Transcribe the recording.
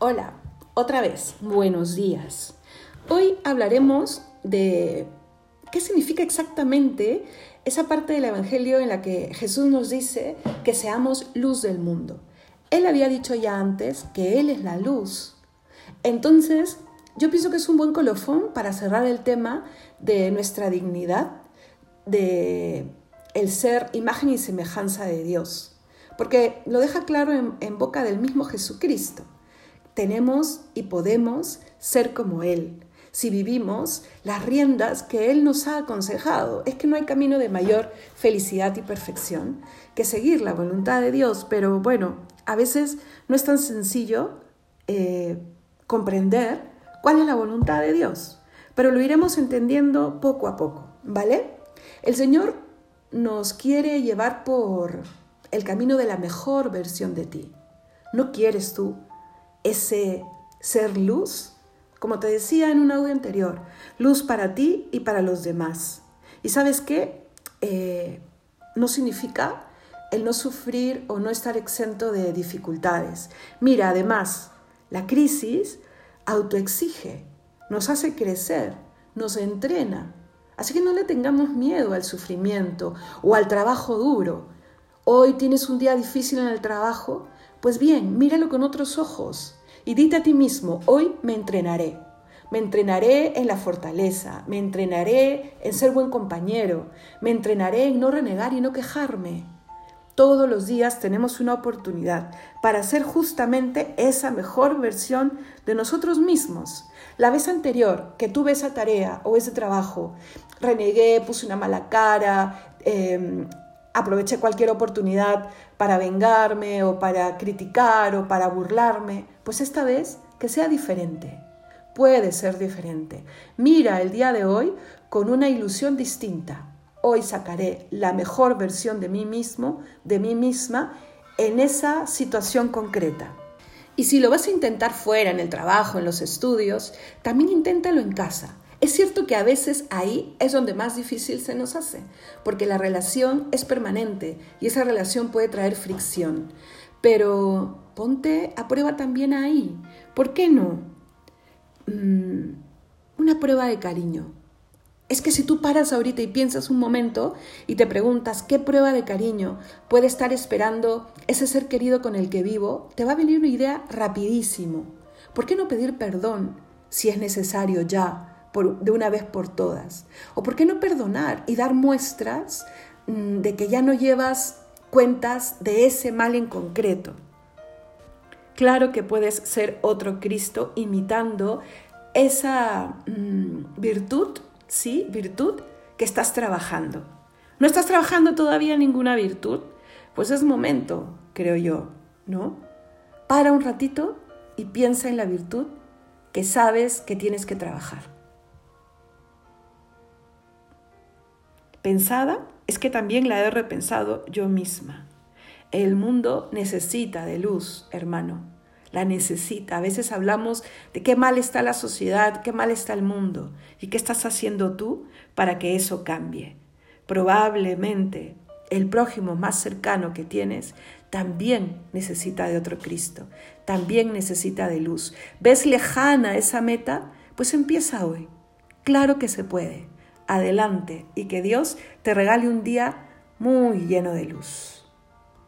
Hola, otra vez, buenos días. Hoy hablaremos de qué significa exactamente esa parte del Evangelio en la que Jesús nos dice que seamos luz del mundo. Él había dicho ya antes que Él es la luz. Entonces, yo pienso que es un buen colofón para cerrar el tema de nuestra dignidad, de el ser imagen y semejanza de Dios, porque lo deja claro en, en boca del mismo Jesucristo tenemos y podemos ser como Él. Si vivimos las riendas que Él nos ha aconsejado, es que no hay camino de mayor felicidad y perfección que seguir la voluntad de Dios, pero bueno, a veces no es tan sencillo eh, comprender cuál es la voluntad de Dios, pero lo iremos entendiendo poco a poco, ¿vale? El Señor nos quiere llevar por el camino de la mejor versión de ti. ¿No quieres tú ese ser luz, como te decía en un audio anterior, luz para ti y para los demás. Y sabes qué? Eh, no significa el no sufrir o no estar exento de dificultades. Mira, además, la crisis autoexige, nos hace crecer, nos entrena. Así que no le tengamos miedo al sufrimiento o al trabajo duro. Hoy tienes un día difícil en el trabajo, pues bien, míralo con otros ojos y dite a ti mismo, hoy me entrenaré. Me entrenaré en la fortaleza, me entrenaré en ser buen compañero, me entrenaré en no renegar y no quejarme. Todos los días tenemos una oportunidad para ser justamente esa mejor versión de nosotros mismos. La vez anterior que tuve esa tarea o ese trabajo, renegué, puse una mala cara, em, aproveché cualquier oportunidad para vengarme o para criticar o para burlarme, pues esta vez que sea diferente. Puede ser diferente. Mira el día de hoy con una ilusión distinta. Hoy sacaré la mejor versión de mí mismo, de mí misma, en esa situación concreta. Y si lo vas a intentar fuera, en el trabajo, en los estudios, también inténtalo en casa. Es cierto que a veces ahí es donde más difícil se nos hace, porque la relación es permanente y esa relación puede traer fricción. Pero ponte a prueba también ahí. ¿Por qué no? Mm, una prueba de cariño. Es que si tú paras ahorita y piensas un momento y te preguntas qué prueba de cariño puede estar esperando ese ser querido con el que vivo, te va a venir una idea rapidísimo. ¿Por qué no pedir perdón si es necesario ya? De una vez por todas? ¿O por qué no perdonar y dar muestras mm, de que ya no llevas cuentas de ese mal en concreto? Claro que puedes ser otro Cristo imitando esa mm, virtud, ¿sí? Virtud que estás trabajando. ¿No estás trabajando todavía ninguna virtud? Pues es momento, creo yo, ¿no? Para un ratito y piensa en la virtud que sabes que tienes que trabajar. Es que también la he repensado yo misma. El mundo necesita de luz, hermano. La necesita. A veces hablamos de qué mal está la sociedad, qué mal está el mundo y qué estás haciendo tú para que eso cambie. Probablemente el prójimo más cercano que tienes también necesita de otro Cristo, también necesita de luz. ¿Ves lejana esa meta? Pues empieza hoy. Claro que se puede adelante y que Dios te regale un día muy lleno de luz.